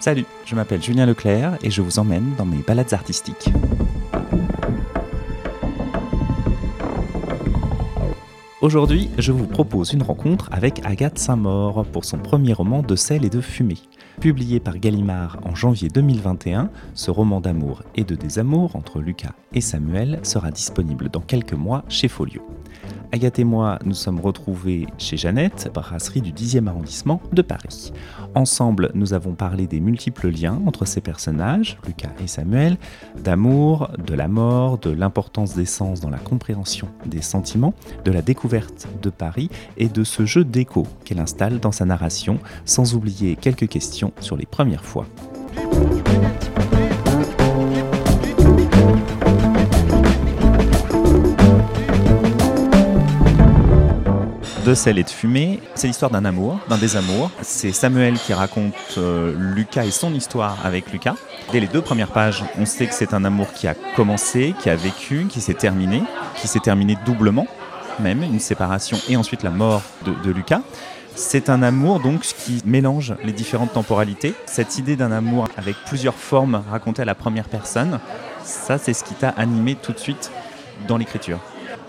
Salut, je m'appelle Julien Leclerc et je vous emmène dans mes balades artistiques. Aujourd'hui, je vous propose une rencontre avec Agathe Saint-Maur pour son premier roman de sel et de fumée. Publié par Gallimard en janvier 2021, ce roman d'amour et de désamour entre Lucas et Samuel sera disponible dans quelques mois chez Folio. Agathe et moi nous sommes retrouvés chez Jeannette, brasserie du 10e arrondissement de Paris. Ensemble, nous avons parlé des multiples liens entre ces personnages, Lucas et Samuel, d'amour, de la mort, de l'importance des sens dans la compréhension des sentiments, de la découverte de Paris et de ce jeu d'écho qu'elle installe dans sa narration, sans oublier quelques questions sur les premières fois. De sel et de fumée. C'est l'histoire d'un amour, d'un désamour. C'est Samuel qui raconte euh, Lucas et son histoire avec Lucas. Dès les deux premières pages, on sait que c'est un amour qui a commencé, qui a vécu, qui s'est terminé, qui s'est terminé doublement, même une séparation et ensuite la mort de, de Lucas. C'est un amour donc qui mélange les différentes temporalités. Cette idée d'un amour avec plusieurs formes racontées à la première personne, ça c'est ce qui t'a animé tout de suite dans l'écriture.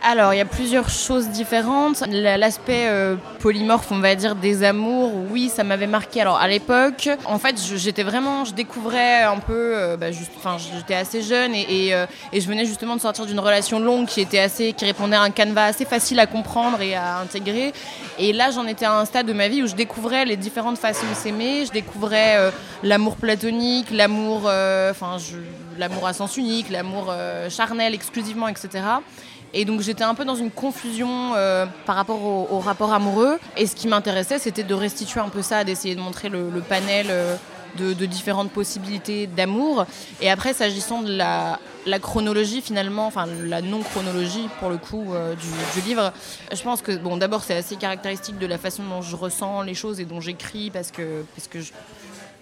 Alors, il y a plusieurs choses différentes. L'aspect euh, polymorphe, on va dire, des amours, oui, ça m'avait marqué. Alors, à l'époque, en fait, j'étais vraiment, je découvrais un peu, euh, bah, enfin, j'étais assez jeune et, euh, et, je venais justement de sortir d'une relation longue qui était assez, qui répondait à un canevas assez facile à comprendre et à intégrer. Et là, j'en étais à un stade de ma vie où je découvrais les différentes façons de s'aimer. Je découvrais l'amour platonique, l'amour, enfin, l'amour à sens unique, l'amour charnel exclusivement, etc. Et donc j'étais un peu dans une confusion euh, par rapport au, rapport amoureux. Et ce qui m'intéressait, c'était de restituer un peu ça, d'essayer de montrer le, panel euh, de, différentes possibilités d'amour. Et après, s'agissant de la, chronologie finalement, enfin la non-chronologie pour le coup euh, du, livre, je pense que bon, d'abord c'est assez caractéristique de la façon dont je ressens les choses et dont j'écris parce que, parce que je,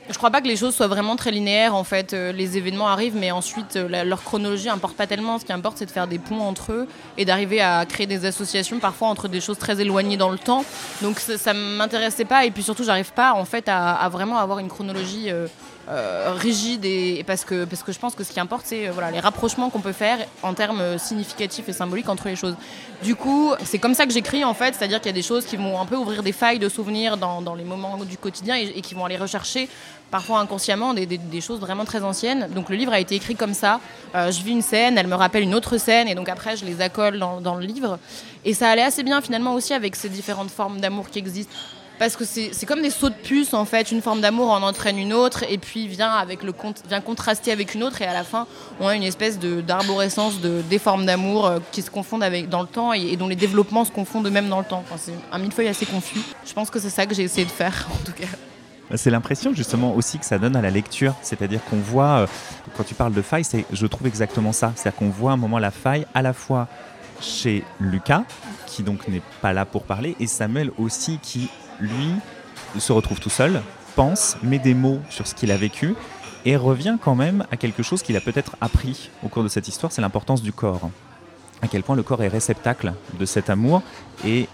je crois pas que les choses soient vraiment très linéaires. En fait, euh, les événements arrivent, mais ensuite euh, leur chronologie importe pas tellement. Ce qui importe, c'est de faire des ponts entre eux et d'arriver à créer des associations, parfois entre des choses très éloignées dans le temps. Donc ça, ne m'intéressait pas, et puis surtout, j'arrive pas en fait à, vraiment avoir une chronologie. Euh, euh, rigide et, parce que parce que je pense que ce qui importe c'est euh, voilà les rapprochements qu'on peut faire en termes significatifs et symboliques entre les choses. Du coup, c'est comme ça que j'écris en fait, c'est-à-dire qu'il y a des choses qui vont un peu ouvrir des failles de souvenirs dans, dans les moments du quotidien et, qui vont aller rechercher parfois inconsciemment des, des, choses vraiment très anciennes. Donc le livre a été écrit comme ça. Euh, je vis une scène, elle me rappelle une autre scène et donc après je les accole dans le livre. Et ça allait assez bien finalement aussi avec ces différentes formes d'amour qui existent parce que c'est comme des sauts de puce en fait. Une forme d'amour en entraîne une autre et puis vient avec le vient contraster avec une autre et à la fin on a une espèce d'arborescence de, des formes d'amour euh, qui se confondent avec dans le temps et, dont les développements se confondent eux-mêmes dans le temps. c'est un millefeuille assez confus. Je pense que c'est ça que j'ai essayé de faire en tout cas. C'est l'impression justement aussi que ça donne à la lecture, c'est-à-dire qu'on voit, euh, quand tu parles de faille, je trouve exactement ça, c'est-à-dire qu'on voit un moment la faille à la fois chez Lucas, qui donc n'est pas là pour parler, et Samuel aussi, qui lui, se retrouve tout seul, pense, met des mots sur ce qu'il a vécu et revient quand même à quelque chose qu'il a peut-être appris au cours de cette histoire, c'est l'importance du corps. À quel point le corps est réceptacle de cet amour et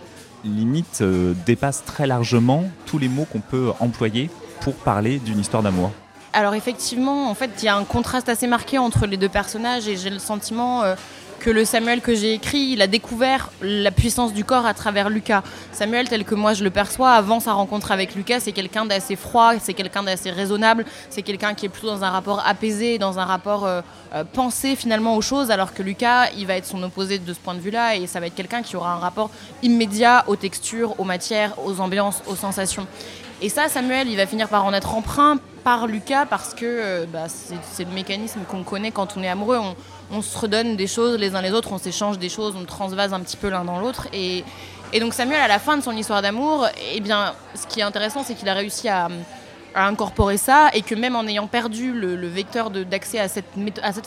limite euh, dépasse très largement tous les mots qu'on peut employer pour parler d'une histoire d'amour. Alors effectivement, en fait, il y a un contraste assez marqué entre les deux personnages et j'ai le sentiment euh, que le Samuel que j'ai écrit, il a découvert la puissance du corps à travers Lucas. Samuel, tel que moi je le perçois, avant sa rencontre avec Lucas, c'est quelqu'un d'assez froid, c'est quelqu'un d'assez raisonnable, c'est quelqu'un qui est plutôt dans un rapport apaisé, dans un rapport euh, euh, pensé finalement aux choses, alors que Lucas, il va être son opposé de ce point de vue-là, et ça va être quelqu'un qui aura un rapport immédiat aux textures, aux matières, aux ambiances, aux sensations. Et ça, Samuel, il va finir par en être emprunt par Lucas parce que euh, bah, c'est le mécanisme qu'on connaît quand on est amoureux. Se redonne des choses les uns les autres, on s'échange des choses, on transvase un petit peu l'un dans l'autre. Et, donc Samuel, à la fin de son histoire d'amour, eh bien, ce qui est intéressant, c'est qu'il a réussi à, incorporer ça et que même en ayant perdu le, vecteur d'accès à cette,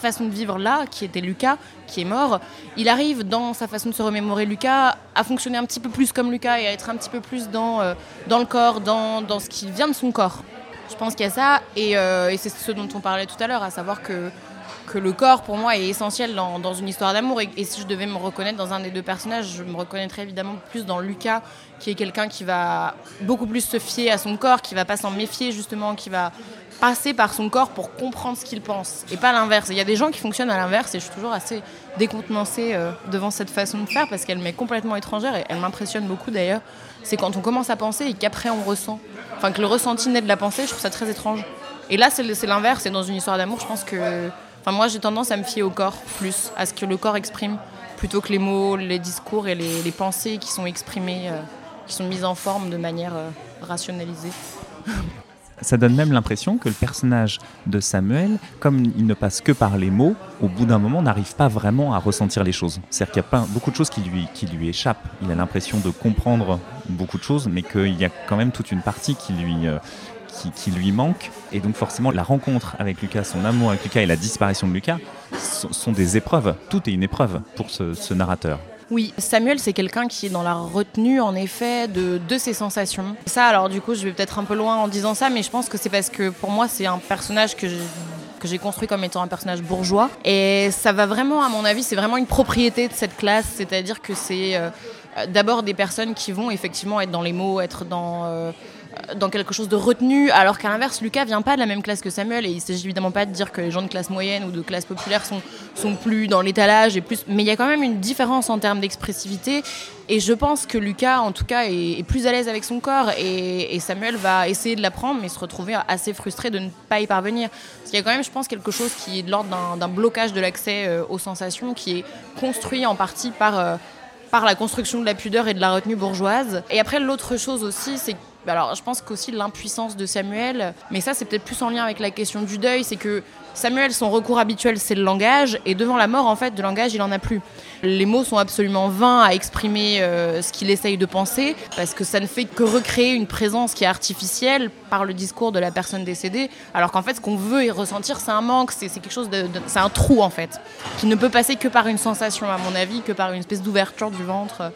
façon de vivre-là, qui était Lucas, qui est mort, il arrive dans sa façon de se remémorer Lucas à fonctionner un petit peu plus comme Lucas et à être un petit peu plus dans, euh, le corps, dans ce qui vient de son corps. Je pense qu'il y a ça, et, euh, et c'est ce dont on parlait tout à l'heure, à savoir que que le corps, pour moi, est essentiel dans, une histoire d'amour. Et, si je devais me reconnaître dans un des deux personnages, je me reconnaîtrais évidemment plus dans Lucas, qui est quelqu'un qui va beaucoup plus se fier à son corps, qui va pas s'en méfier justement, qui va passer par son corps pour comprendre ce qu'il pense, et pas l'inverse. Il y a des gens qui fonctionnent à l'inverse, et je suis toujours assez décontenancée euh, devant cette façon de faire, parce qu'elle m'est complètement étrangère, et elle m'impressionne beaucoup d'ailleurs. C'est quand on commence à penser et qu'après on ressent. Enfin, que le ressenti naît de la pensée, je trouve ça très étrange. Et là, c'est l'inverse, et dans une histoire d'amour, je pense que moi, j'ai tendance à me fier au corps plus, à ce que le corps exprime, plutôt que les mots, les discours et les, pensées qui sont exprimées, euh, qui sont mises en forme de manière euh, rationalisée. Ça donne même l'impression que le personnage de Samuel, comme il ne passe que par les mots, au bout d'un moment n'arrive pas vraiment à ressentir les choses. C'est-à-dire qu'il y a pas, beaucoup de choses qui lui, qui lui échappent. Il a l'impression de comprendre beaucoup de choses, mais qu'il y a quand même toute une partie qui lui, euh, qui, lui manque. Et donc forcément, la rencontre avec Lucas, son amour avec Lucas et la disparition de Lucas sont, des épreuves. Tout est une épreuve pour ce, narrateur. Oui, Samuel, c'est quelqu'un qui est dans la retenue, en effet, de, de ses sensations. Ça, alors du coup, je vais peut-être un peu loin en disant ça, mais je pense que c'est parce que pour moi, c'est un personnage que que j'ai construit comme étant un personnage bourgeois. Et ça va vraiment, à mon avis, c'est vraiment une propriété de cette classe, c'est-à-dire que c'est euh, d'abord des personnes qui vont effectivement être dans les mots, être dans... Euh, dans quelque chose de retenu, alors qu'à l'inverse, Lucas vient pas de la même classe que Samuel, et il s'agit évidemment pas de dire que les gens de classe moyenne ou de classe populaire sont, sont plus dans l'étalage, et plus, mais il y a quand même une différence en termes d'expressivité, et je pense que Lucas, en tout cas, est, plus à l'aise avec son corps, et, Samuel va essayer de l'apprendre, mais se retrouver assez frustré de ne pas y parvenir. Parce qu'il y a quand même, je pense, quelque chose qui est de l'ordre d'un blocage de l'accès euh, aux sensations, qui est construit en partie par... Euh, par la construction de la pudeur et de la retenue bourgeoise. Et après, l'autre chose aussi, c'est alors, je pense qu'aussi l'impuissance de Samuel, mais ça, c'est peut-être plus en lien avec la question du deuil, c'est que Samuel, son recours habituel, c'est le langage, et devant la mort, en fait, de langage, il en a plus. Les mots sont absolument vains à exprimer euh, ce qu'il essaye de penser, parce que ça ne fait que recréer une présence qui est artificielle par le discours de la personne décédée, alors qu'en fait, ce qu'on veut et ressentir, c'est un manque, c'est quelque chose de, c'est un trou en fait, qui ne peut passer que par une sensation, à mon avis, que par une espèce d'ouverture du ventre.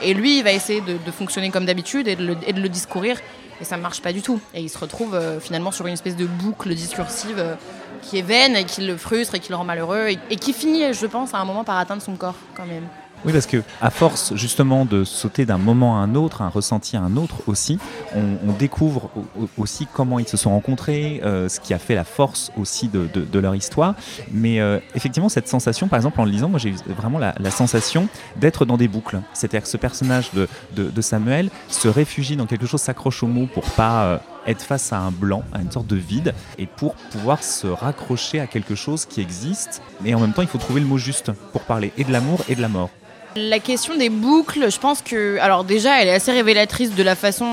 Et lui, il va essayer de, fonctionner comme d'habitude et, et de le discourir et ça ne marche pas du tout. Et il se retrouve euh, finalement sur une espèce de boucle discursive euh, qui est vaine et qui le frustre et qui le rend malheureux et, et qui finit, je pense, à un moment par atteindre son corps quand même. Oui, parce que à force justement de sauter d'un moment à un autre, un ressenti à un autre aussi, on, découvre aussi comment ils se sont rencontrés, euh, ce qui a fait la force aussi de, leur histoire. Mais euh, effectivement, cette sensation, par exemple, en le lisant, moi j'ai vraiment la, sensation d'être dans des boucles. C'est-à-dire que ce personnage de, Samuel se réfugie dans quelque chose, s'accroche au mot pour pas euh, être face à un blanc, à une sorte de vide, et pour pouvoir se raccrocher à quelque chose qui existe. Mais en même temps, il faut trouver le mot juste pour parler et de l'amour et de la mort. La question des boucles, je pense que, alors déjà, elle est assez révélatrice de la façon,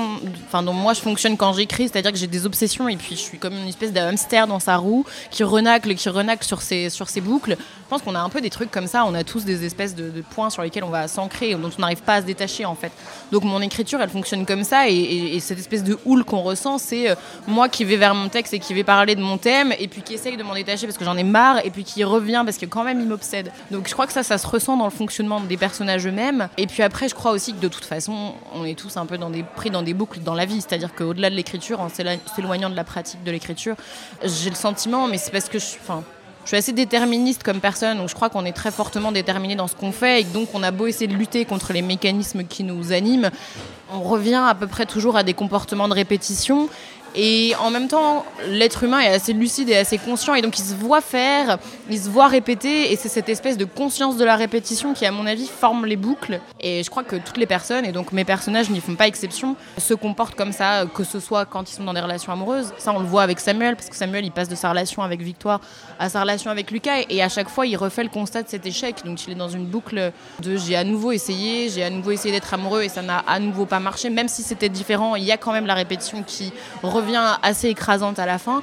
enfin, dont moi je fonctionne quand j'écris, c'est-à-dire que j'ai des obsessions et puis je suis comme une espèce d'hamster dans sa roue qui renacle, qui renacle sur ses, sur ses boucles. Je pense qu'on a un peu des trucs comme ça, on a tous des espèces de, points sur lesquels on va s'ancrer, dont on n'arrive pas à se détacher en fait. Donc mon écriture, elle fonctionne comme ça et, cette espèce de houle qu'on ressent, c'est euh, moi qui vais vers mon texte et qui vais parler de mon thème et puis qui essaye de m'en détacher parce que j'en ai marre et puis qui revient parce que quand même il m'obsède. Donc je crois que ça, ça se ressent dans le fonctionnement des personnes personnages eux-mêmes. Et puis après, je crois aussi que de toute façon, on est tous un peu dans des, pris dans des boucles dans la vie. C'est-à-dire qu'au-delà de l'écriture, en s'éloignant de la pratique de l'écriture, j'ai le sentiment, mais c'est parce que je, suis assez déterministe comme personne, donc je crois qu'on est très fortement déterminé dans ce qu'on fait, et donc on a beau essayer de lutter contre les mécanismes qui nous animent, on revient à peu près toujours à des comportements de répétition, et en même temps, l'être humain est assez lucide et assez conscient, et donc il se voit faire, il se voit répéter, et c'est cette espèce de conscience de la répétition qui, à mon avis, forme les boucles. Et je crois que toutes les personnes, et donc mes personnages n'y font pas exception, se comportent comme ça, que ce soit quand ils sont dans des relations amoureuses. Ça, on le voit avec Samuel, parce que Samuel, il passe de sa relation avec Victoire à sa relation avec Lucas, et à chaque fois, il refait le constat de cet échec. Donc il est dans une boucle de j'ai à nouveau essayé, j'ai à nouveau essayé d'être amoureux, et ça n'a à nouveau pas marché, même si c'était différent, il y a quand même la répétition qui revient assez écrasante à la fin.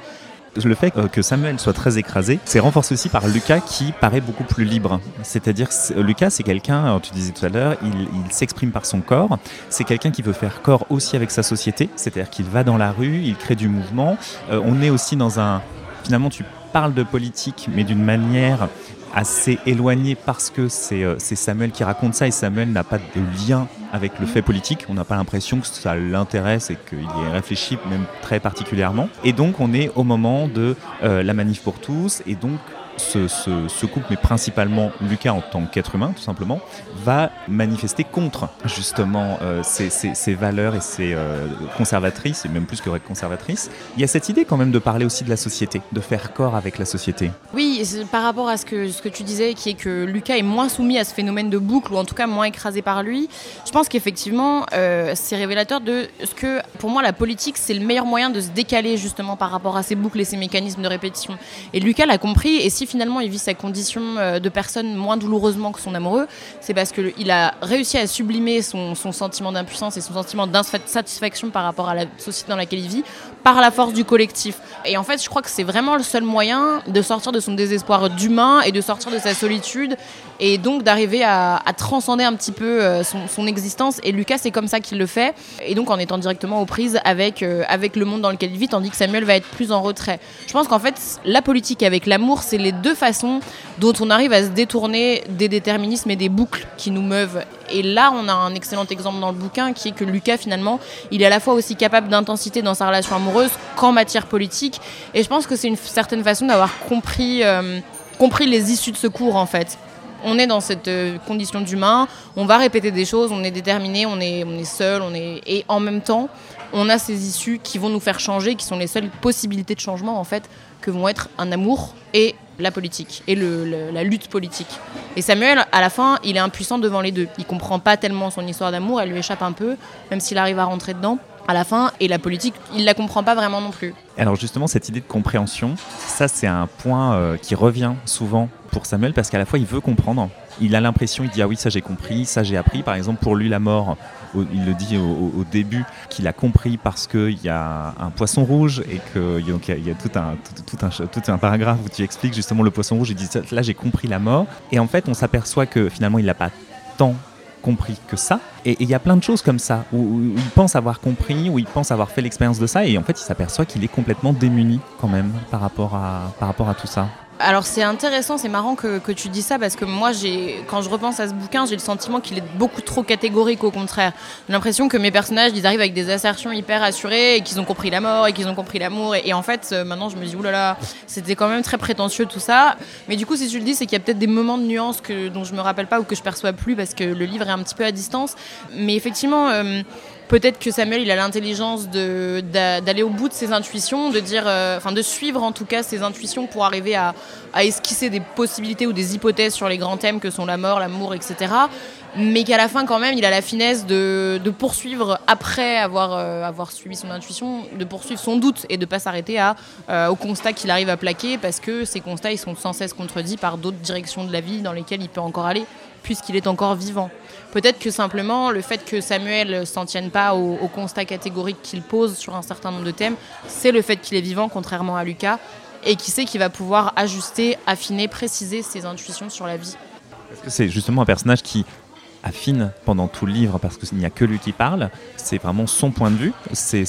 Le fait que Samuel soit très écrasé, c'est renforcé aussi par Lucas qui paraît beaucoup plus libre. C'est-à-dire, Lucas, c'est quelqu'un, tu disais tout à l'heure, il, s'exprime par son corps. C'est quelqu'un qui veut faire corps aussi avec sa société. C'est-à-dire qu'il va dans la rue, il crée du mouvement. Euh, on est aussi dans un. Finalement, tu parles de politique, mais d'une manière assez éloigné parce que euh, c'est Samuel qui raconte ça et Samuel n'a pas de lien avec le fait politique. On n'a pas l'impression que ça l'intéresse et qu'il y ait réfléchi même très particulièrement. Et donc on est au moment de euh, la manif pour tous et donc ce, couple, mais principalement Lucas en tant qu'être humain, tout simplement, va manifester contre justement euh, ces, valeurs et ces euh, conservatrices, et même plus que conservatrices. Il y a cette idée quand même de parler aussi de la société, de faire corps avec la société. Oui, par rapport à ce que, ce que tu disais, qui est que Lucas est moins soumis à ce phénomène de boucle, ou en tout cas moins écrasé par lui, je pense qu'effectivement, euh, c'est révélateur de ce que, pour moi, la politique, c'est le meilleur moyen de se décaler justement par rapport à ces boucles et ces mécanismes de répétition. Et Lucas l'a compris, et si finalement il vit sa condition euh, de personne moins douloureusement que son amoureux, c'est parce qu'il a réussi à sublimer son, sentiment d'impuissance et son sentiment d'insatisfaction par rapport à la société dans laquelle il vit par la force du collectif. Et en fait, je crois que c'est vraiment le seul moyen de sortir de son désespoir d'humain et de sortir de sa solitude et donc d'arriver à, transcender un petit peu euh, son, existence. Et Lucas, c'est comme ça qu'il le fait, et donc en étant directement aux prises avec, euh, avec le monde dans lequel il vit, tandis que Samuel va être plus en retrait. Je pense qu'en fait, la politique avec l'amour, c'est les deux façons dont on arrive à se détourner des déterminismes et des boucles qui nous meuvent. Et là, on a un excellent exemple dans le bouquin qui est que Lucas, finalement, il est à la fois aussi capable d'intensité dans sa relation amoureuse qu'en matière politique. Et je pense que c'est une certaine façon d'avoir compris, euh, compris les issues de secours, en fait on est dans cette euh, condition d'humain, on va répéter des choses, on est déterminé, on est, on est seul, on est... et en même temps, on a ces issues qui vont nous faire changer, qui sont les seules possibilités de changement en fait, que vont être un amour et la politique et la lutte politique. Et Samuel, à la fin, il est impuissant devant les deux. Il comprend pas tellement son histoire d'amour, elle lui échappe un peu, même s'il arrive à rentrer dedans à la fin, et la politique, il la comprend pas vraiment non plus. Alors justement, cette idée de compréhension, ça c'est un point euh, qui revient souvent pour Samuel parce qu'à la fois il veut comprendre, il a l'impression, il dit ah oui ça j'ai compris, ça j'ai appris. Par exemple pour lui la mort, il le dit au, début qu'il a compris parce qu'il y a un poisson rouge et qu'il y, a tout un, paragraphe où tu expliques justement le poisson rouge. Il dit là j'ai compris la mort et en fait on s'aperçoit que finalement il n'a pas tant compris que ça. Et il y a plein de choses comme ça, où, il pense avoir compris, où il pense avoir fait l'expérience de ça, et en fait il s'aperçoit qu'il est complètement démuni quand même par rapport à tout ça. Alors c'est intéressant, c'est marrant que, tu dis ça parce que moi, quand je repense à ce bouquin, j'ai le sentiment qu'il est beaucoup trop catégorique au contraire. J'ai l'impression que mes personnages, ils arrivent avec des assertions hyper assurées et qu'ils ont compris la mort et qu'ils ont compris l'amour. Et, en fait, euh, maintenant, je me dis, oulala, c'était quand même très prétentieux tout ça. Mais du coup, si tu le dis, c'est qu'il y a peut-être des moments de nuances que, dont je me rappelle pas ou que je perçois plus parce que le livre est un petit peu à distance. Mais effectivement... Euh, peut-être que Samuel il a l'intelligence d'aller au bout de ses intuitions, de dire, euh, de suivre en tout cas ses intuitions pour arriver à, esquisser des possibilités ou des hypothèses sur les grands thèmes que sont la mort, l'amour, etc. Mais qu'à la fin quand même il a la finesse de, poursuivre après avoir, euh, avoir suivi son intuition, de poursuivre son doute et de pas s'arrêter à euh, au constat qu'il arrive à plaquer parce que ces constats ils sont sans cesse contredits par d'autres directions de la vie dans lesquelles il peut encore aller puisqu'il est encore vivant. Peut-être que simplement le fait que Samuel s'en tienne pas au, constat catégorique qu'il pose sur un certain nombre de thèmes, c'est le fait qu'il est vivant, contrairement à Lucas, et qui sait qu'il va pouvoir ajuster, affiner, préciser ses intuitions sur la vie. C'est justement un personnage qui affine pendant tout le livre parce qu'il n'y a que lui qui parle. C'est vraiment son point de vue.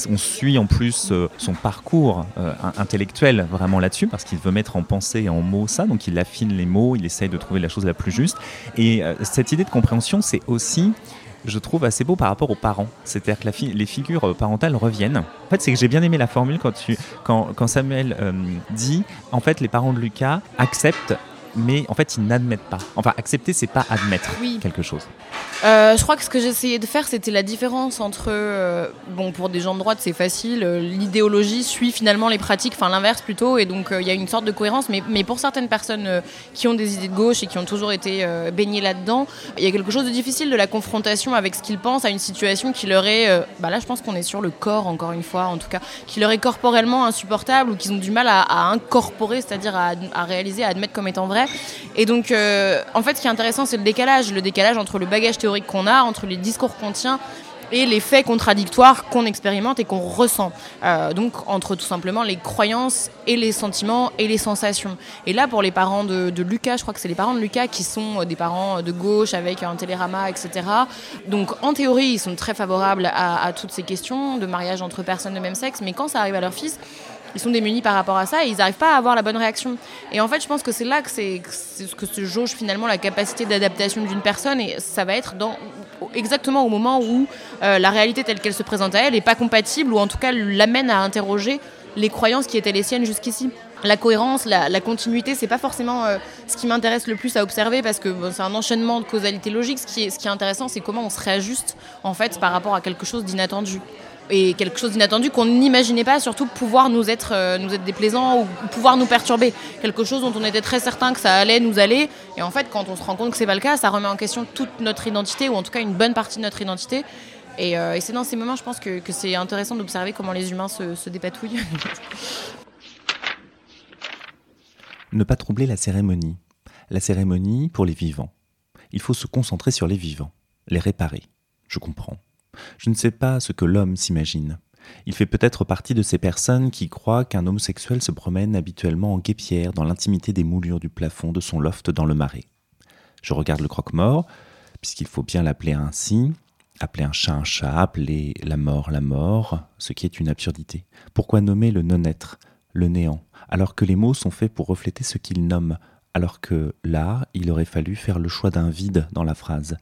On suit en plus euh, son parcours euh, intellectuel vraiment là-dessus parce qu'il veut mettre en pensée et en mots ça. Donc il affine les mots, il essaye de trouver la chose la plus juste. Et euh, cette idée de compréhension, c'est aussi je trouve assez beau par rapport aux parents. C'est-à-dire que les figures parentales reviennent. En fait, c'est que j'ai bien aimé la formule quand, tu, quand Samuel dit, en fait, les parents de Lucas acceptent mais en fait, ils n'admettent pas. Enfin, accepter, c'est pas admettre quelque chose. Euh, je crois que ce que j'essayais de faire, c'était la différence entre, euh, bon, pour des gens de droite, c'est facile, euh, l'idéologie suit finalement les pratiques, enfin l'inverse plutôt, et donc il y a une sorte de cohérence, mais, mais pour certaines personnes qui ont des idées de gauche et qui ont toujours été baignées là-dedans, il y a quelque chose de difficile de la confrontation avec ce qu'ils pensent à une situation qui leur est, bah là je pense qu'on est sur le corps encore une fois, en tout cas, qui leur est corporellement insupportable ou qu'ils ont du mal à, à incorporer, c'est-à-dire à, à, réaliser, à admettre comme étant vrai. Et donc, en fait, ce qui est intéressant, c'est le décalage, le décalage entre le bagage théorique qu'on a, entre les discours qu'on tient et les faits contradictoires qu'on expérimente et qu'on ressent. Euh, donc entre tout simplement les croyances et les sentiments et les sensations. Et là, pour les parents de, Lucas, je crois que c'est les parents de Lucas qui sont des parents de gauche avec un télérama, etc. Donc en théorie, ils sont très favorables à, à toutes ces questions de mariage entre personnes de même sexe, mais quand ça arrive à leur fils, ils sont démunis par rapport à ça et ils n'arrivent pas à avoir la bonne réaction. Et en fait, je pense que c'est là que c'est ce que se jauge finalement la capacité d'adaptation d'une personne et ça va être exactement au moment où euh, la réalité telle qu'elle se présente à elle n'est pas compatible ou en tout cas l'amène à interroger les croyances qui étaient les siennes jusqu'ici. la cohérence, la, continuité, c'est pas forcément euh, ce qui m'intéresse le plus à observer parce que c'est un enchaînement de causalité logique. Ce qui est, ce qui est intéressant, c'est comment on se réajuste en fait par rapport à quelque chose d'inattendu et quelque chose d'inattendu qu'on n'imaginait pas, surtout pouvoir nous être, euh, nous être déplaisant ou pouvoir nous perturber. Quelque chose dont on était très certain que ça allait nous aller. Et en fait, quand on se rend compte que c'est pas le cas, ça remet en question toute notre identité ou en tout cas une bonne partie de notre identité. Et, euh, c'est dans ces moments, je pense, que, c'est intéressant d'observer comment les humains se, se dépatouillent. ne pas troubler la cérémonie. La cérémonie pour les vivants. Il faut se concentrer sur les vivants, les réparer. Je comprends. Je ne sais pas ce que l'homme s'imagine. Il fait peut-être partie de ces personnes qui croient qu'un homosexuel se promène habituellement en guépière dans l'intimité des moulures du plafond de son loft dans le marais. Je regarde le croque-mort, puisqu'il faut bien l'appeler ainsi, appeler un chat un chat, appeler la mort la mort, ce qui est une absurdité. Pourquoi nommer le non-être, le néant, alors que les mots sont faits pour refléter ce qu'ils nomment, alors que là, il aurait fallu faire le choix d'un vide dans la phrase.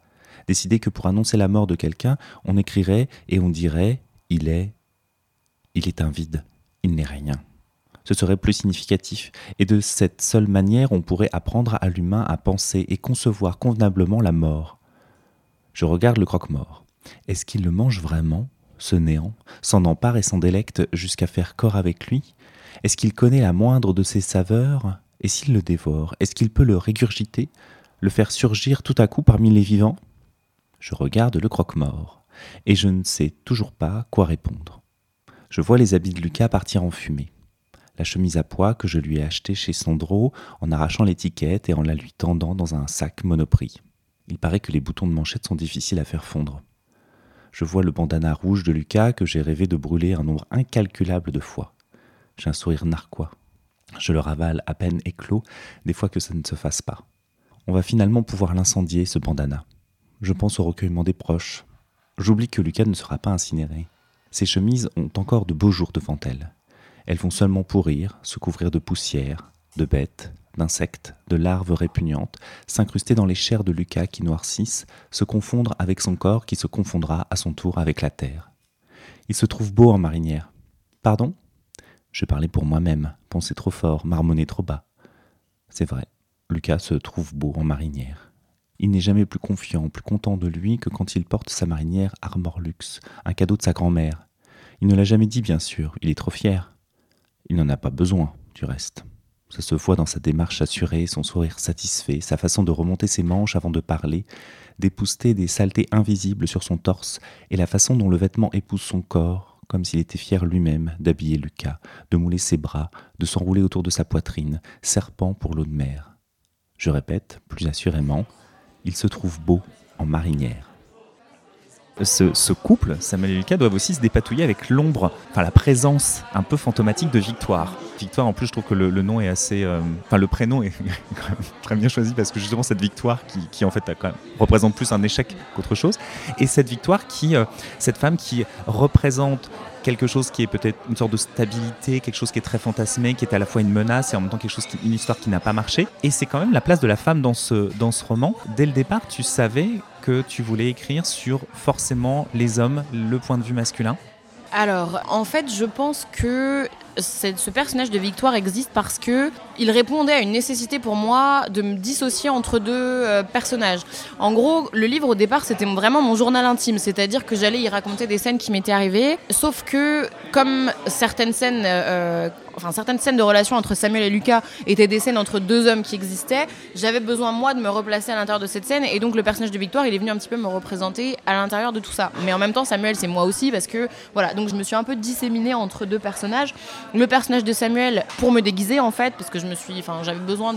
Décider que pour annoncer la mort de quelqu'un, on écrirait et on dirait il est il est un vide, il n'est rien. Ce serait plus significatif, et de cette seule manière on pourrait apprendre à l'humain à penser et concevoir convenablement la mort. Je regarde le croque-mort. Est-ce qu'il le mange vraiment, ce néant, s'en empare et s'en délecte jusqu'à faire corps avec lui? Est-ce qu'il connaît la moindre de ses saveurs? Et s'il le dévore, est-ce qu'il peut le régurgiter, le faire surgir tout à coup parmi les vivants? Je regarde le croque-mort, et je ne sais toujours pas quoi répondre. Je vois les habits de Lucas partir en fumée. La chemise à pois que je lui ai achetée chez Sandro en arrachant l'étiquette et en la lui tendant dans un sac monoprix. Il paraît que les boutons de manchette sont difficiles à faire fondre. Je vois le bandana rouge de Lucas que j'ai rêvé de brûler un nombre incalculable de fois. J'ai un sourire narquois. Je le ravale à peine éclos, des fois que ça ne se fasse pas. On va finalement pouvoir l'incendier, ce bandana. Je pense au recueillement des proches. J'oublie que Lucas ne sera pas incinéré. Ses chemises ont encore de beaux jours devant elles. Elles vont seulement pourrir, se couvrir de poussière, de bêtes, d'insectes, de larves répugnantes, s'incruster dans les chairs de Lucas qui noircissent, se confondre avec son corps qui se confondra à son tour avec la terre. Il se trouve beau en marinière. Pardon? Je parlais pour moi-même, pensais trop fort, marmonnais trop bas. C'est vrai, Lucas se trouve beau en marinière. Il n'est jamais plus confiant, plus content de lui que quand il porte sa marinière Armor Luxe, un cadeau de sa grand-mère. Il ne l'a jamais dit, bien sûr, il est trop fier. Il n'en a pas besoin, du reste. Ça se voit dans sa démarche assurée, son sourire satisfait, sa façon de remonter ses manches avant de parler, d'épousseter des saletés invisibles sur son torse, et la façon dont le vêtement épouse son corps, comme s'il était fier lui-même d'habiller Lucas, de mouler ses bras, de s'enrouler autour de sa poitrine, serpent pour l'eau de mer. Je répète, plus assurément, il se trouve beau en marinière. Ce, couple, Samuel et Lucas, doivent aussi se dépatouiller avec l'ombre, enfin la présence un peu fantomatique de Victoire. Victoire, en plus, je trouve que le, nom est assez. Euh, le prénom est très bien choisi parce que justement, cette victoire qui, en fait représente plus un échec qu'autre chose. Et cette victoire qui. Euh, cette femme qui représente quelque chose qui est peut-être une sorte de stabilité, quelque chose qui est très fantasmé, qui est à la fois une menace et en même temps quelque chose une histoire qui n'a pas marché. Et c'est quand même la place de la femme dans ce, dans ce roman. Dès le départ, tu savais que tu voulais écrire sur forcément les hommes, le point de vue masculin? Alors, en fait, je pense que ce personnage de Victoire existe parce que il répondait à une nécessité pour moi de me dissocier entre deux euh, personnages. En gros, le livre au départ, c'était vraiment mon journal intime, c'est-à-dire que j'allais y raconter des scènes qui m'étaient arrivées, sauf que comme certaines scènes euh, enfin certaines scènes de relation entre Samuel et Lucas étaient des scènes entre deux hommes qui existaient, j'avais besoin moi de me replacer à l'intérieur de cette scène et donc le personnage de Victoire, il est venu un petit peu me représenter à l'intérieur de tout ça. Mais en même temps, Samuel, c'est moi aussi parce que voilà, donc je me suis un peu disséminée entre deux personnages. Le personnage de Samuel pour me déguiser en fait parce que je me suis enfin j'avais besoin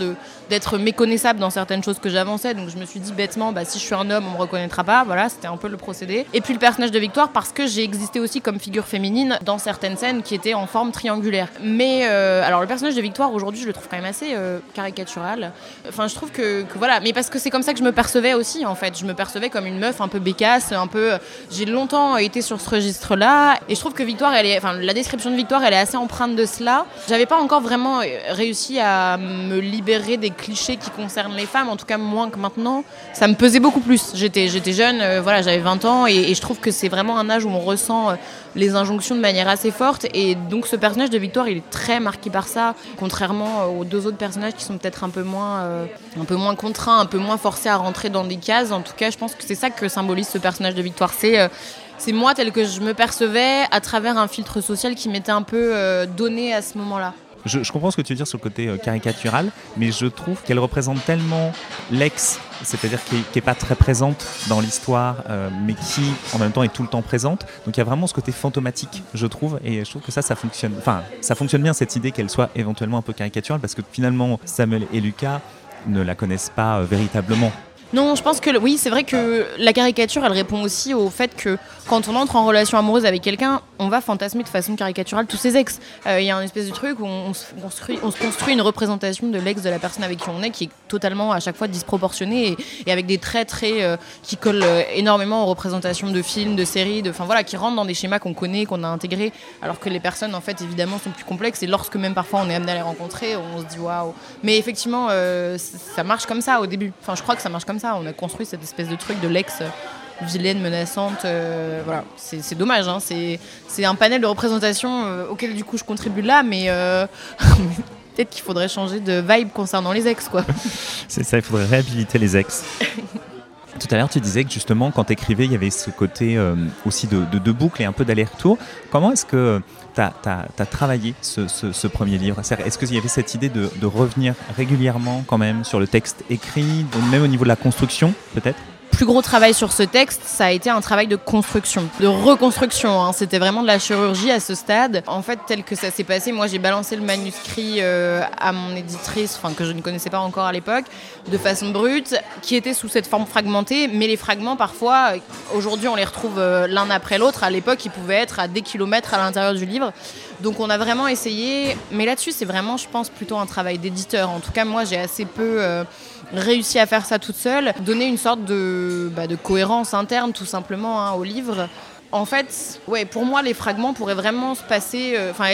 d'être méconnaissable dans certaines choses que j'avançais donc je me suis dit bêtement bah si je suis un homme, on me reconnaîtra pas, voilà, c'était un peu le procédé. Et puis le personnage de Victoire parce que j'ai existé aussi comme figure féminine dans certaines scènes qui étaient en forme triangulaire. Mais euh, alors le personnage de Victoire aujourd'hui, je le trouve quand même assez euh, caricatural. Enfin, je trouve que, voilà, mais parce que c'est comme ça que je me percevais aussi en fait. Je me percevais comme une meuf un peu bécasse, un peu. J'ai longtemps été sur ce registre-là, et je trouve que Victoire, enfin, la description de Victoire, elle est assez empreinte de cela. J'avais pas encore vraiment réussi à me libérer des clichés qui concernent les femmes, en tout cas moins que maintenant. Ça me pesait beaucoup plus. J'étais, jeune, euh, voilà, j'avais 20 ans, et, je trouve que c'est vraiment un âge où on ressent les injonctions de manière assez forte. Et donc ce personnage de Victoire, il est très marqué par ça, contrairement aux deux autres personnages qui sont peut-être un peu moins, un peu moins contraints, un peu moins forcés à rentrer dans des cases. En tout cas, je pense que c'est ça que symbolise ce personnage de Victoire. C'est c'est moi tel que je me percevais à travers un filtre social qui m'était un peu donné à ce moment-là. Je, comprends ce que tu veux dire sur le côté euh, caricatural, mais je trouve qu'elle représente tellement l'ex, c'est-à-dire qui n'est pas très présente dans l'histoire, euh, mais qui en même temps est tout le temps présente. Donc il y a vraiment ce côté fantomatique, je trouve, et je trouve que ça, ça fonctionne. Enfin, ça fonctionne bien cette idée qu'elle soit éventuellement un peu caricaturale, parce que finalement Samuel et Lucas ne la connaissent pas euh, véritablement. Non, je pense que oui, c'est vrai que la caricature, elle répond aussi au fait que quand on entre en relation amoureuse avec quelqu'un, on va fantasmer de façon caricaturale tous ses ex. Euh, il y a un espèce de truc où on, se construit, on se construit une représentation de l'ex de la personne avec qui on est qui est totalement à chaque fois disproportionnée et, avec des traits très euh, qui collent euh, énormément aux représentations de films, de séries, de, enfin voilà, qui rentrent dans des schémas qu'on connaît, qu'on a intégrés, alors que les personnes en fait évidemment sont plus complexes et lorsque même parfois on est amené à les rencontrer, on se dit waouh. Mais effectivement, ça marche comme ça au début. Enfin, je crois que ça marche comme ça. On a construit cette espèce de truc de l'ex vilaine, menaçante. Euh, voilà, c'est dommage. Hein. C'est un panel de représentation euh, auquel du coup je contribue là, mais euh, peut-être qu'il faudrait changer de vibe concernant les ex, quoi. c'est ça, il faudrait réhabiliter les ex. Tout à l'heure, tu disais que justement, quand tu écrivais, il y avait ce côté aussi de, de, boucle et un peu d'aller-retour. Comment est-ce que tu as, travaillé ce, premier livre. Est-ce qu'il y avait cette idée de, de, revenir régulièrement quand même sur le texte écrit, même au niveau de la construction peut-être? Plus gros travail sur ce texte, ça a été un travail de construction, de reconstruction. Hein. C'était vraiment de la chirurgie à ce stade. En fait, tel que ça s'est passé, moi j'ai balancé le manuscrit euh, à mon éditrice, enfin que je ne connaissais pas encore à l'époque, de façon brute, qui était sous cette forme fragmentée. Mais les fragments, parfois, aujourd'hui on les retrouve euh, l'un après l'autre. À l'époque, ils pouvaient être à des kilomètres à l'intérieur du livre. Donc on a vraiment essayé, mais là-dessus c'est vraiment, je pense, plutôt un travail d'éditeur. En tout cas, moi j'ai assez peu euh, réussi à faire ça toute seule, donner une sorte de, bah, de cohérence interne tout simplement hein, au livre en fait, ouais, pour moi, les fragments pourraient vraiment se passer, euh, enfin,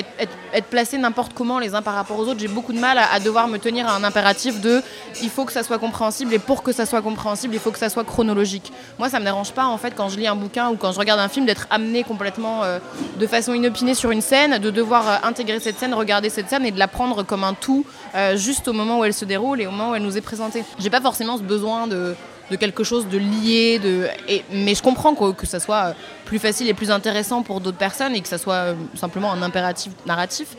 être, placés n'importe comment les uns par rapport aux autres. J'ai beaucoup de mal à, devoir me tenir à un impératif de il faut que ça soit compréhensible et pour que ça soit compréhensible, il faut que ça soit chronologique. Moi, ça me dérange pas, en fait, quand je lis un bouquin ou quand je regarde un film, d'être amené complètement euh, de façon inopinée sur une scène, de devoir euh, intégrer cette scène, regarder cette scène et de la prendre comme un tout juste au moment où elle se déroule et au moment où elle nous est présentée. J'ai pas forcément ce besoin de de quelque chose de lié. De, mais je comprends que ça soit plus facile et plus intéressant pour d'autres personnes et que ça soit euh, simplement un impératif narratif.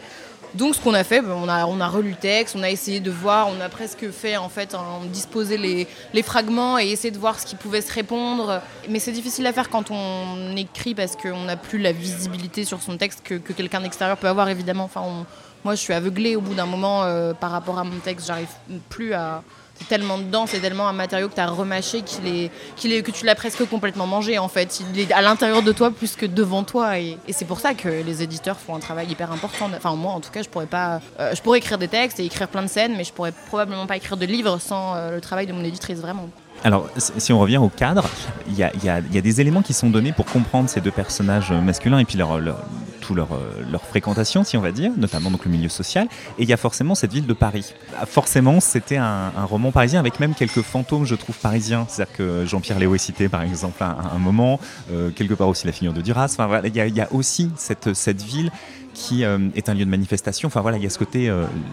Donc ce qu'on a fait, ben, on a, on a relu le texte, on a essayé de voir, on a presque fait en fait disposer les, les fragments et essayer de voir ce qui pouvait se répondre. Mais c'est difficile à faire quand on écrit parce qu'on n'a plus la visibilité sur son texte que, que quelqu'un d'extérieur peut avoir évidemment. Enfin, moi je suis aveuglée au bout d'un moment euh, par rapport à mon texte, j'arrive plus à, c'est tellement dedans, c'est tellement un matériau que tu as remâché qu'il est, que tu l'as presque complètement mangé en fait. Il est à l'intérieur de toi plus que devant toi. Et, c'est pour ça que les éditeurs font un travail hyper important. Enfin, moi en tout cas, je pourrais pas. Euh, je pourrais écrire des textes et écrire plein de scènes, mais je pourrais probablement pas écrire de livres sans euh, le travail de mon éditrice, vraiment. Alors, si on revient au cadre, il y, a, des éléments qui sont donnés pour comprendre ces deux personnages masculins et puis leur, leur tout leur, euh, leur, fréquentation, si on va dire, notamment donc le milieu social. Et il y a forcément cette ville de Paris. Ah, forcément, c'était un, roman parisien avec même quelques fantômes, je trouve, parisiens. C'est-à-dire que Jean-Pierre Léo est cité, par exemple, à un, moment. Euh, quelque part aussi la figure de Duras. Enfin, voilà, il, y a, aussi cette, cette ville qui euh, est un lieu de manifestation. Enfin voilà, il y a ce côté,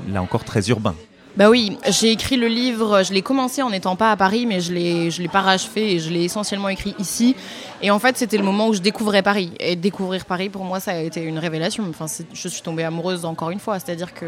là encore, très urbain. Bah oui, j'ai écrit le livre, je l'ai commencé en n'étant pas à Paris, mais je l'ai, l'ai pas rachevé et je l'ai essentiellement écrit ici. Et en fait, c'était le moment où je découvrais Paris. Et découvrir Paris, pour moi, ça a été une révélation. Enfin, je suis tombée amoureuse encore une fois, c'est-à-dire que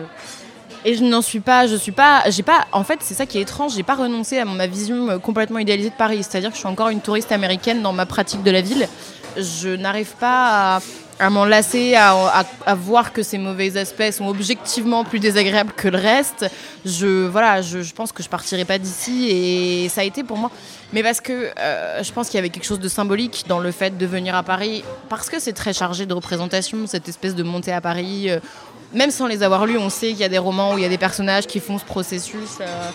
et je n'en suis pas, je suis pas, j'ai pas, en fait, c'est ça qui est étrange, j'ai pas renoncé à ma vision complètement idéalisée de Paris. C'est-à-dire que je suis encore une touriste américaine dans ma pratique de la ville. Je n'arrive pas à à m'en lasser, à, voir que ces mauvais aspects sont objectivement plus désagréables que le reste. Je, voilà, je, pense que je partirai pas d'ici et ça a été pour moi. Mais parce que euh, je pense qu'il y avait quelque chose de symbolique dans le fait de venir à Paris, parce que c'est très chargé de représentation, cette espèce de montée à Paris. Euh, même sans les avoir lus, on sait qu'il y a des romans où il y a des personnages qui font ce processus. Euh,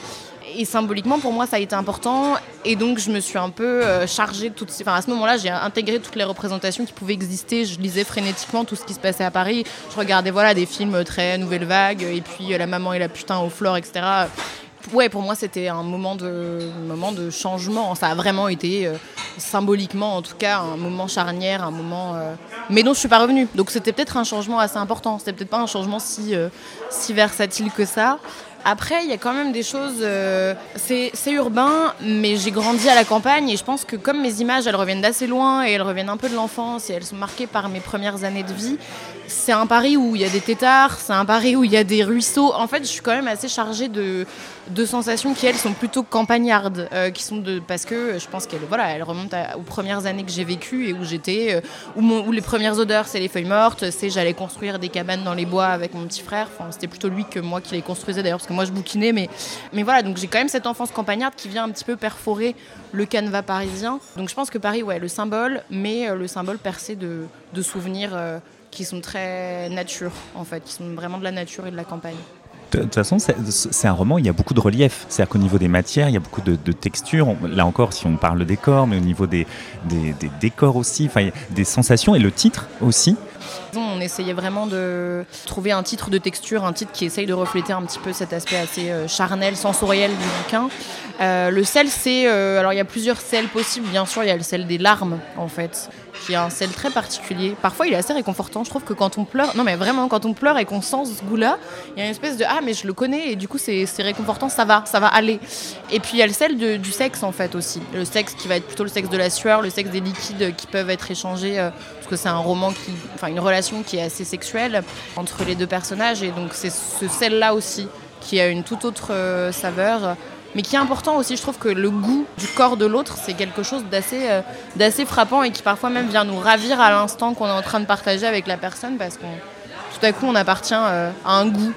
et symboliquement, pour moi, ça a été important. Et donc, je me suis un peu euh, chargée de toutes ces... Enfin, à ce moment-là, j'ai intégré toutes les représentations qui pouvaient exister. Je lisais frénétiquement tout ce qui se passait à Paris. Je regardais voilà, des films très nouvelle vague, et puis euh, La maman et la putain au flore, etc ouais, pour moi, c'était un moment de, moment de changement. Ça a vraiment été, symboliquement en tout cas, un moment charnière, un moment. mais dont je suis pas revenue. Donc c'était peut-être un changement assez important. C'était peut-être pas un changement si, si versatile que ça. Après, il y a quand même des choses. Euh, c'est urbain, mais j'ai grandi à la campagne et je pense que comme mes images, elles reviennent d'assez loin et elles reviennent un peu de l'enfance et elles sont marquées par mes premières années de vie, c'est un Paris où il y a des tétards, c'est un Paris où il y a des ruisseaux. En fait, je suis quand même assez chargée de, de sensations qui, elles, sont plutôt campagnardes, euh, qui sont de, parce que je pense qu'elles voilà, elles remontent aux premières années que j'ai vécues et où j'étais, euh, où, les premières odeurs, c'est les feuilles mortes, c'est j'allais construire des cabanes dans les bois avec mon petit frère. C'était plutôt lui que moi qui les construisais d'ailleurs, parce que moi je bouquinais, mais, mais voilà, donc j'ai quand même cette enfance campagnarde qui vient un petit peu perforer le canevas parisien. Donc je pense que Paris, ouais, le symbole, mais euh, le symbole percé de, de souvenirs qui sont très nature, en fait, qui sont vraiment de la nature et de la campagne. De toute façon, c'est un roman, il y a beaucoup de relief. C'est-à-dire qu'au niveau des matières, il y a beaucoup de, textures. Là encore, si on parle de décor, mais au niveau des, décors aussi, enfin, des sensations et le titre aussi. On essayait vraiment de trouver un titre de texture, un titre qui essaye de refléter un petit peu cet aspect assez euh, charnel, sensoriel du bouquin. Euh, le sel, c'est. Euh, alors, il y a plusieurs sels possibles, bien sûr. Il y a le sel des larmes, en fait qui a un sel très particulier. Parfois, il est assez réconfortant. Je trouve que quand on pleure, non mais vraiment, quand on pleure et qu'on sent ce goût-là, il y a une espèce de ah mais je le connais et du coup c'est réconfortant, ça va, ça va aller. Et puis il y a le sel du sexe en fait aussi, le sexe qui va être plutôt le sexe de la sueur, le sexe des liquides qui peuvent être échangés euh, parce que c'est un roman qui, enfin une relation qui est assez sexuelle entre les deux personnages et donc c'est ce sel-là aussi qui a une toute autre euh, saveur mais qui est important aussi. Je trouve que le goût du corps de l'autre, c'est quelque chose d'assez euh, d'assez frappant et qui parfois même vient nous ravir à l'instant qu'on est en train de partager avec la personne parce qu'on tout à coup on appartient euh, à un goût.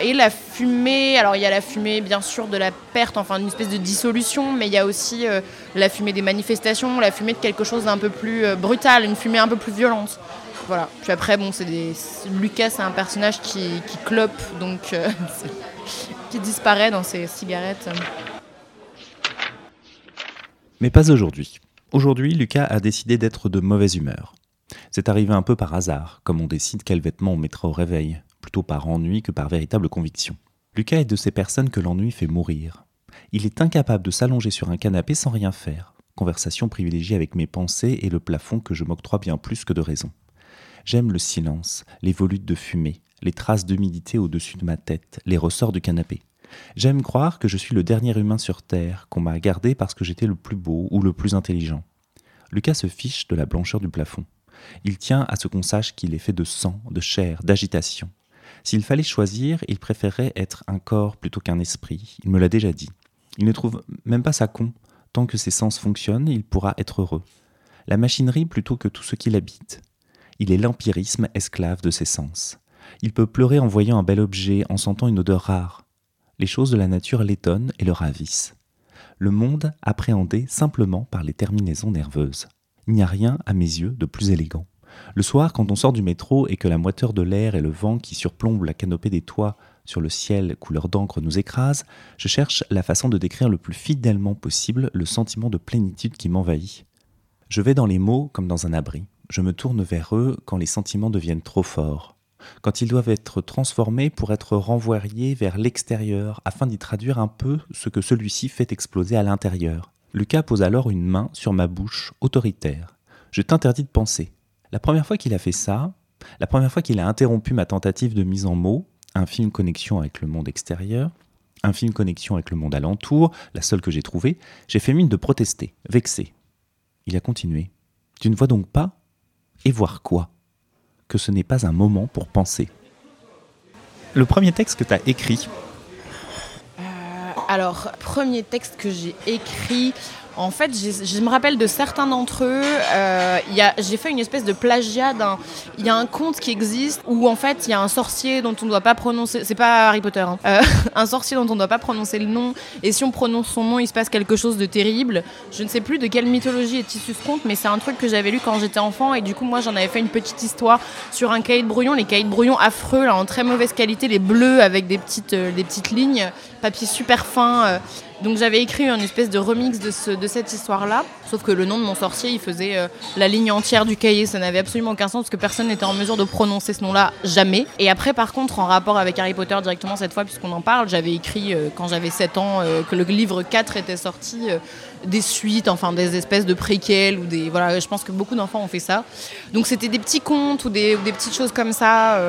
Et la fumée, alors il y a la fumée bien sûr de la perte, enfin une espèce de dissolution, mais il y a aussi euh, la fumée des manifestations, la fumée de quelque chose d'un peu plus brutal, une fumée un peu plus violente. Voilà. Puis après, bon, c'est des. Lucas, c'est un personnage qui, qui clope, donc qui disparaît dans ses cigarettes. Mais pas aujourd'hui. Aujourd'hui, Lucas a décidé d'être de mauvaise humeur. C'est arrivé un peu par hasard, comme on décide quel vêtement on mettra au réveil, plutôt par ennui que par véritable conviction. Lucas est de ces personnes que l'ennui fait mourir. Il est incapable de s'allonger sur un canapé sans rien faire. Conversation privilégiée avec mes pensées et le plafond que je m'octroie bien plus que de raison. J'aime le silence, les volutes de fumée, les traces d'humidité au-dessus de ma tête, les ressorts du canapé. J'aime croire que je suis le dernier humain sur Terre, qu'on m'a gardé parce que j'étais le plus beau ou le plus intelligent. Lucas se fiche de la blancheur du plafond. Il tient à ce qu'on sache qu'il est fait de sang, de chair, d'agitation. S'il fallait choisir, il préférerait être un corps plutôt qu'un esprit. Il me l'a déjà dit. Il ne trouve même pas ça con. Tant que ses sens fonctionnent, il pourra être heureux. La machinerie plutôt que tout ce qui l'habite. Il est l'empirisme esclave de ses sens. Il peut pleurer en voyant un bel objet, en sentant une odeur rare. Les choses de la nature l'étonnent et le ravissent. Le monde appréhendé simplement par les terminaisons nerveuses. Il n'y a rien, à mes yeux, de plus élégant. Le soir, quand on sort du métro et que la moiteur de l'air et le vent qui surplombe la canopée des toits sur le ciel couleur d'encre nous écrasent, je cherche la façon de décrire le plus fidèlement possible le sentiment de plénitude qui m'envahit. Je vais dans les mots comme dans un abri. Je me tourne vers eux quand les sentiments deviennent trop forts, quand ils doivent être transformés pour être renvoyés vers l'extérieur afin d'y traduire un peu ce que celui-ci fait exploser à l'intérieur. Lucas pose alors une main sur ma bouche, autoritaire. Je t'interdis de penser. La première fois qu'il a fait ça, la première fois qu'il a interrompu ma tentative de mise en mots, un film connexion avec le monde extérieur, un film connexion avec le monde alentour, la seule que j'ai trouvée, j'ai fait mine de protester, vexé. Il a continué. Tu ne vois donc pas? Et voir quoi? Ce n'est pas un moment pour penser. Le premier texte que tu as écrit euh, Alors, premier texte que j'ai écrit, en fait, je me rappelle de certains d'entre eux. Euh, j'ai fait une espèce de plagiat. Il y a un conte qui existe où en fait il y a un sorcier dont on ne doit pas prononcer. C'est pas Harry Potter. Hein. Euh, un sorcier dont on ne doit pas prononcer le nom. Et si on prononce son nom, il se passe quelque chose de terrible. Je ne sais plus de quelle mythologie est issu ce conte, mais c'est un truc que j'avais lu quand j'étais enfant. Et du coup, moi, j'en avais fait une petite histoire sur un cahier de brouillon. Les cahiers de brouillon affreux, là, en très mauvaise qualité, les bleus avec des petites, euh, des petites lignes, papier super fin. Donc j'avais écrit une espèce de remix de, ce, de cette histoire-là, sauf que le nom de mon sorcier, il faisait euh, la ligne entière du cahier, ça n'avait absolument aucun sens parce que personne n'était en mesure de prononcer ce nom-là, jamais. Et après, par contre, en rapport avec Harry Potter directement cette fois, puisqu'on en parle, j'avais écrit euh, quand j'avais 7 ans euh, que le livre 4 était sorti, des suites, enfin des espèces de préquels ou des... Voilà, je pense que beaucoup d'enfants ont fait ça. Donc c'était des petits contes ou des, ou des petites choses comme ça.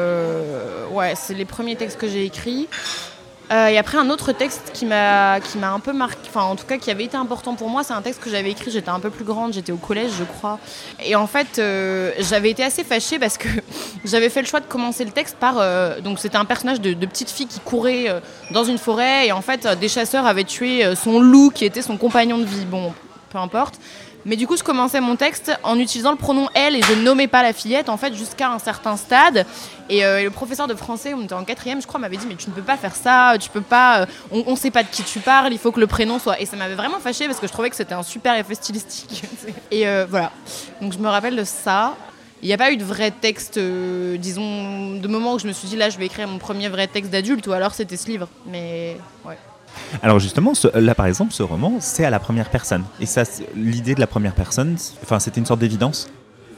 ouais, c'est les premiers textes que j'ai écrits. Euh, et après, un autre texte qui m'a un peu marqué, enfin en tout cas qui avait été important pour moi, c'est un texte que j'avais écrit, j'étais un peu plus grande, j'étais au collège je crois. Et en fait, euh, j'avais été assez fâchée parce que j'avais fait le choix de commencer le texte par... Euh, donc c'était un personnage de, de, petite fille qui courait dans une forêt et en fait des chasseurs avaient tué son loup qui était son compagnon de vie. Bon, peu importe. Mais du coup, je commençais mon texte en utilisant le pronom elle et je nommais pas la fillette, en fait, jusqu'à un certain stade. Et, euh, le professeur de français, on était en quatrième, je crois, m'avait dit Mais tu ne peux pas faire ça, tu peux pas, euh, on, ne sait pas de qui tu parles, il faut que le prénom soit. Et ça m'avait vraiment fâché parce que je trouvais que c'était un super effet stylistique. et euh, voilà. Donc je me rappelle de ça. Il n'y a pas eu de vrai texte, disons, de moment où je me suis dit là, je vais écrire mon premier vrai texte d'adulte, ou alors c'était ce livre. Mais ouais. Alors justement, là par exemple, ce roman, c'est à la première personne. Et ça, l'idée de la première personne, enfin, c'était une sorte d'évidence.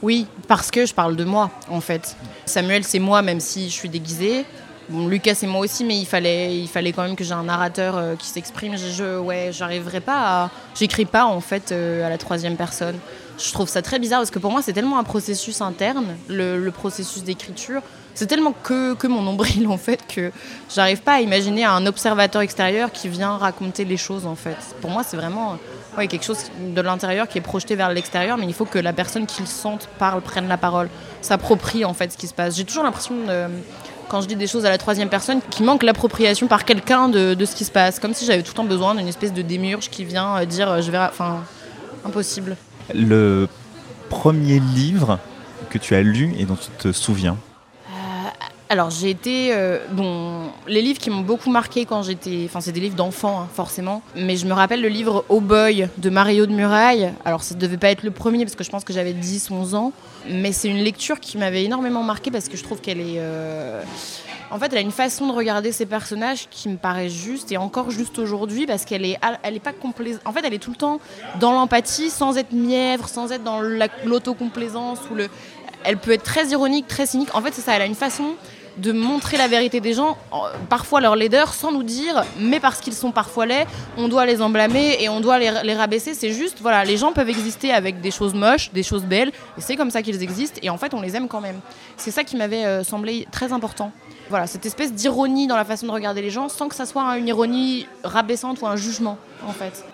Oui, parce que je parle de moi, en fait. Samuel, c'est moi, même si je suis déguisée. Lucas, c'est moi aussi, mais il fallait, il fallait quand même que j'ai un narrateur euh, qui s'exprime. Je, je, ouais, j'arriverai pas j'écris pas en fait euh, à la troisième personne. Je trouve ça très bizarre parce que pour moi, c'est tellement un processus interne, le processus d'écriture, c'est tellement que, mon nombril en fait que j'arrive pas à imaginer un observateur extérieur qui vient raconter les choses en fait. Pour moi, c'est vraiment ouais, quelque chose de l'intérieur qui est projeté vers l'extérieur, mais il faut que la personne qui le sente parle, prenne la parole, s'approprie en fait ce qui se passe. J'ai toujours l'impression quand je dis des choses à la troisième personne, qu'il manque l'appropriation par quelqu'un de, de, ce qui se passe, comme si j'avais tout le temps besoin d'une espèce de démurge qui vient euh, dire euh, je vais, enfin, impossible. Le premier livre que tu as lu et dont tu te souviens alors j'ai été euh, bon les livres qui m'ont beaucoup marqué quand j'étais enfin c'est des livres d'enfants hein, forcément mais je me rappelle le livre Oh Boy de Mario de Muraille alors ça devait pas être le premier parce que je pense que j'avais 10 11 ans mais c'est une lecture qui m'avait énormément marqué parce que je trouve qu'elle est euh, en fait, elle a une façon de regarder ses personnages qui me paraît juste et encore juste aujourd'hui parce qu'elle est, elle est pas complaisante. En fait, elle est tout le temps dans l'empathie, sans être mièvre, sans être dans l'autocomplaisance ou le. Elle peut être très ironique, très cynique. En fait, c'est ça. Elle a une façon de montrer la vérité des gens, parfois leur laideur, sans nous dire, mais parce qu'ils sont parfois laids, on doit les emblâmer et on doit les, rabaisser. C'est juste, voilà, les gens peuvent exister avec des choses moches, des choses belles, et c'est comme ça qu'ils existent, et en fait, on les aime quand même. C'est ça qui m'avait euh, semblé très important. Voilà, cette espèce d'ironie dans la façon de regarder les gens, sans que ça soit une ironie rabaissante ou un jugement, en fait.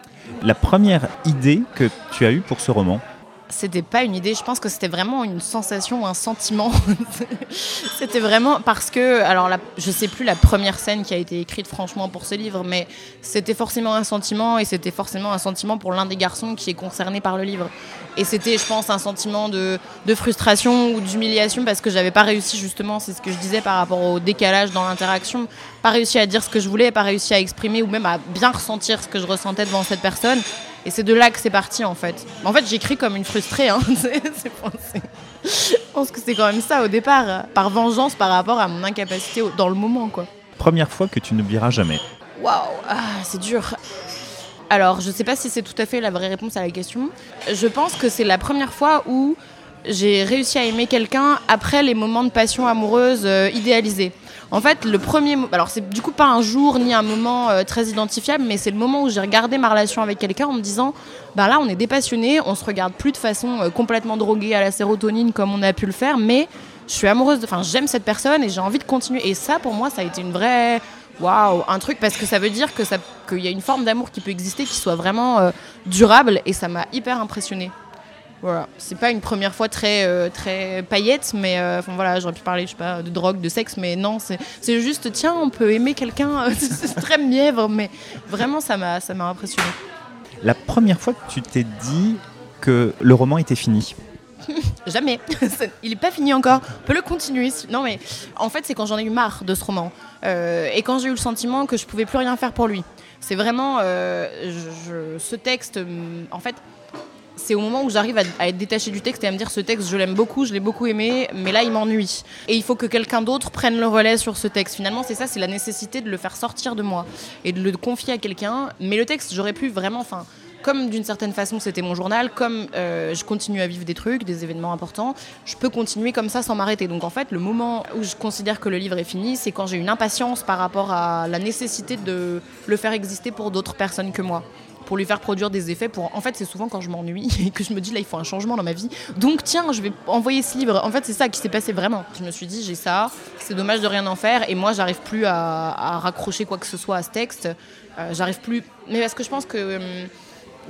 La première idée que tu as eue pour ce roman c'était pas une idée, je pense que c'était vraiment une sensation, un sentiment. c'était vraiment parce que, alors la, je sais plus la première scène qui a été écrite franchement pour ce livre, mais c'était forcément un sentiment et c'était forcément un sentiment pour l'un des garçons qui est concerné par le livre. Et c'était, je pense, un sentiment de, de frustration ou d'humiliation parce que j'avais pas réussi justement, c'est ce que je disais par rapport au décalage dans l'interaction, pas réussi à dire ce que je voulais, pas réussi à exprimer ou même à bien ressentir ce que je ressentais devant cette personne. Et c'est de là que c'est parti en fait. En fait, j'écris comme une frustrée. Hein. je pense que c'est quand même ça au départ, par vengeance par rapport à mon incapacité dans le moment. quoi. Première fois que tu n'oublieras jamais. Waouh, ah, c'est dur. Alors, je ne sais pas si c'est tout à fait la vraie réponse à la question. Je pense que c'est la première fois où j'ai réussi à aimer quelqu'un après les moments de passion amoureuse euh, idéalisés. En fait, le premier, alors c'est du coup pas un jour ni un moment euh, très identifiable, mais c'est le moment où j'ai regardé ma relation avec quelqu'un en me disant, bah là, on est dépassionné, on se regarde plus de façon euh, complètement droguée à la sérotonine comme on a pu le faire, mais je suis amoureuse, enfin j'aime cette personne et j'ai envie de continuer. Et ça, pour moi, ça a été une vraie, waouh, un truc parce que ça veut dire qu'il y a une forme d'amour qui peut exister, qui soit vraiment euh, durable, et ça m'a hyper impressionnée. Voilà, c'est pas une première fois très euh, très paillette, mais euh, enfin voilà, j'aurais pu parler, je sais pas, de drogue, de sexe, mais non, c'est juste tiens, on peut aimer quelqu'un, c'est très mièvre, mais vraiment ça m'a ça m'a impressionné. La première fois que tu t'es dit que le roman était fini. Jamais. Il n'est pas fini encore. On peut le continuer. Non, mais en fait, c'est quand j'en ai eu marre de ce roman. Euh, et quand j'ai eu le sentiment que je pouvais plus rien faire pour lui. C'est vraiment. ce texte, en fait, c'est au moment où j'arrive à, être détachée du texte et à me dire ce texte, je l'aime beaucoup, je l'ai beaucoup aimé, mais là, il m'ennuie. Et il faut que quelqu'un d'autre prenne le relais sur ce texte. Finalement, c'est ça, c'est la nécessité de le faire sortir de moi et de le confier à quelqu'un. Mais le texte, j'aurais pu vraiment, enfin, comme d'une certaine façon c'était mon journal, comme euh, je continue à vivre des trucs, des événements importants, je peux continuer comme ça sans m'arrêter. Donc en fait, le moment où je considère que le livre est fini, c'est quand j'ai une impatience par rapport à la nécessité de le faire exister pour d'autres personnes que moi pour lui faire produire des effets. Pour... En fait, c'est souvent quand je m'ennuie et que je me dis là, il faut un changement dans ma vie. Donc, tiens, je vais envoyer ce livre. En fait, c'est ça qui s'est passé vraiment. Je me suis dit, j'ai ça, c'est dommage de rien en faire. Et moi, j'arrive plus à, raccrocher quoi que ce soit à ce texte. Euh, j'arrive plus. Mais parce que je pense que. Hum,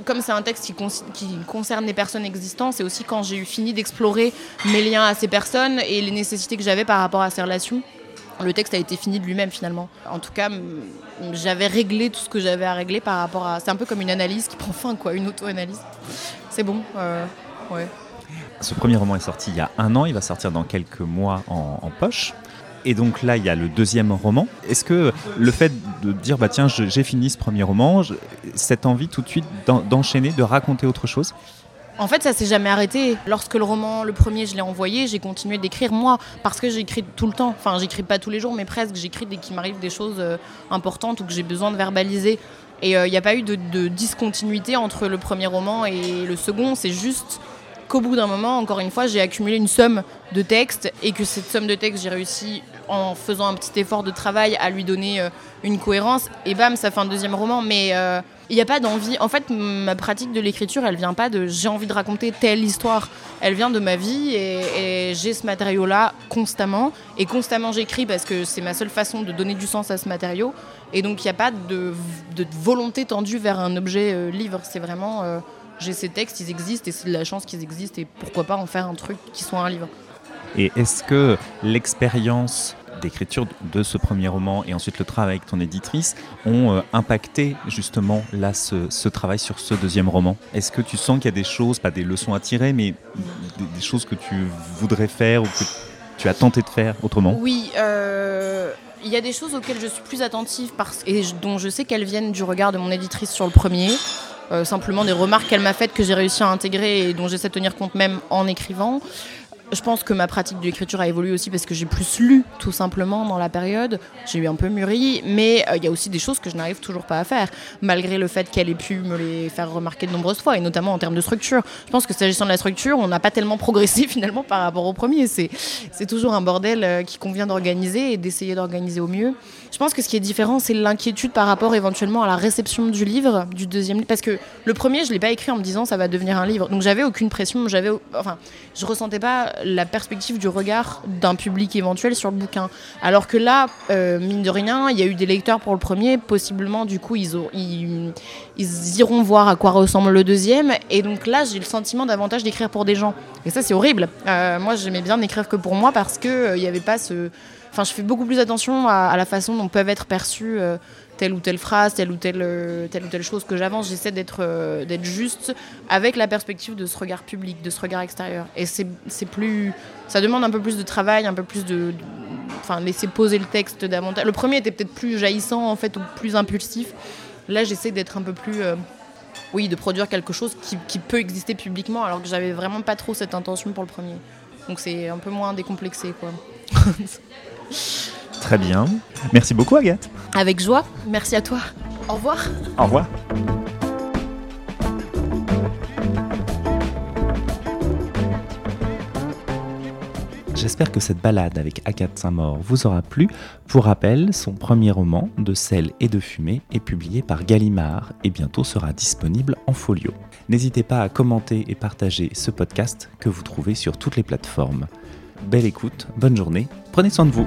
comme c'est un texte qui, concerne les personnes existantes, c'est aussi quand j'ai eu fini d'explorer mes liens à ces personnes et les nécessités que j'avais par rapport à ces relations le texte a été fini de lui-même finalement. En tout cas, j'avais réglé tout ce que j'avais à régler par rapport à. C'est un peu comme une analyse qui prend fin, quoi, une auto-analyse. C'est bon, euh, ouais. Ce premier roman est sorti il y a un an, il va sortir dans quelques mois en, poche. Et donc là, il y a le deuxième roman. Est-ce que le fait de dire, bah tiens, j'ai fini ce premier roman, cette envie tout de suite d'enchaîner, de raconter autre chose en fait, ça s'est jamais arrêté. Lorsque le roman, le premier, je l'ai envoyé, j'ai continué d'écrire moi, parce que j'écris tout le temps. Enfin, j'écris pas tous les jours, mais presque. J'écris dès qu'il m'arrive des choses euh, importantes ou que j'ai besoin de verbaliser. Et il euh, n'y a pas eu de, discontinuité entre le premier roman et le second. C'est juste qu'au bout d'un moment, encore une fois, j'ai accumulé une somme de textes et que cette somme de textes, j'ai réussi en faisant un petit effort de travail à lui donner euh, une cohérence. Et bam, ça fait un deuxième roman. Mais il n'y a pas d'envie. En fait, ma pratique de l'écriture, elle vient pas de j'ai envie de raconter telle histoire. Elle vient de ma vie et, j'ai ce matériau-là constamment. Et constamment, j'écris parce que c'est ma seule façon de donner du sens à ce matériau. Et donc, il n'y a pas de, volonté tendue vers un objet euh, livre. C'est vraiment euh, j'ai ces textes, ils existent et c'est de la chance qu'ils existent. Et pourquoi pas en faire un truc qui soit un livre. Et est-ce que l'expérience d'écriture de ce premier roman et ensuite le travail avec ton éditrice ont euh, impacté justement là ce, travail sur ce deuxième roman Est-ce que tu sens qu'il y a des choses, pas des leçons à tirer, mais des, choses que tu voudrais faire ou que tu as tenté de faire autrement? Oui. Euh, il y a des choses auxquelles je suis plus attentive parce, et dont je sais qu'elles viennent du regard de mon éditrice sur le premier. Euh, simplement des remarques qu'elle m'a faites que j'ai réussi à intégrer et dont j'essaie de tenir compte même en écrivant. Je pense que ma pratique de l'écriture a évolué aussi parce que j'ai plus lu, tout simplement, dans la période. J'ai eu un peu mûri, mais euh, il y a aussi des choses que je n'arrive toujours pas à faire, malgré le fait qu'elle ait pu me les faire remarquer de nombreuses fois, et notamment en termes de structure. Je pense que s'agissant de la structure, on n'a pas tellement progressé finalement par rapport au premier. C'est toujours un bordel euh, qui convient d'organiser et d'essayer d'organiser au mieux. Je pense que ce qui est différent, c'est l'inquiétude par rapport éventuellement à la réception du livre, du deuxième livre. Parce que le premier, je ne l'ai pas écrit en me disant ça va devenir un livre. Donc j'avais aucune pression, j'avais, enfin, je ressentais pas la perspective du regard d'un public éventuel sur le bouquin. Alors que là, euh, mine de rien, il y a eu des lecteurs pour le premier, possiblement, du coup, ils, ont, iront voir à quoi ressemble le deuxième. Et donc là, j'ai le sentiment davantage d'écrire pour des gens. Et ça, c'est horrible. Euh, moi, j'aimais bien n'écrire que pour moi parce qu'il euh, n'y avait pas ce Enfin, je fais beaucoup plus attention à, la façon dont peuvent être perçues euh, telle ou telle phrase, telle ou telle, telle ou telle chose que j'avance. J'essaie d'être juste avec la perspective de ce regard public, de ce regard extérieur. Et c'est plus. Ça demande un peu plus de travail, un peu plus de. Enfin, laisser poser le texte davantage. Le premier était peut-être plus jaillissant, en fait, ou plus impulsif. Là, j'essaie d'être un peu plus. oui, de produire quelque chose qui, qui peut exister publiquement, alors que j'avais vraiment pas trop cette intention pour le premier. Donc c'est un peu moins décomplexé, quoi. Très bien. Merci beaucoup, Agathe. Avec joie. Merci à toi. Au revoir. Au revoir. J'espère que cette balade avec Agathe Saint-Maur vous aura plu. Pour rappel, son premier roman, De sel et de fumée, est publié par Gallimard et bientôt sera disponible en folio. N'hésitez pas à commenter et partager ce podcast que vous trouvez sur toutes les plateformes. Belle écoute, bonne journée, prenez soin de vous.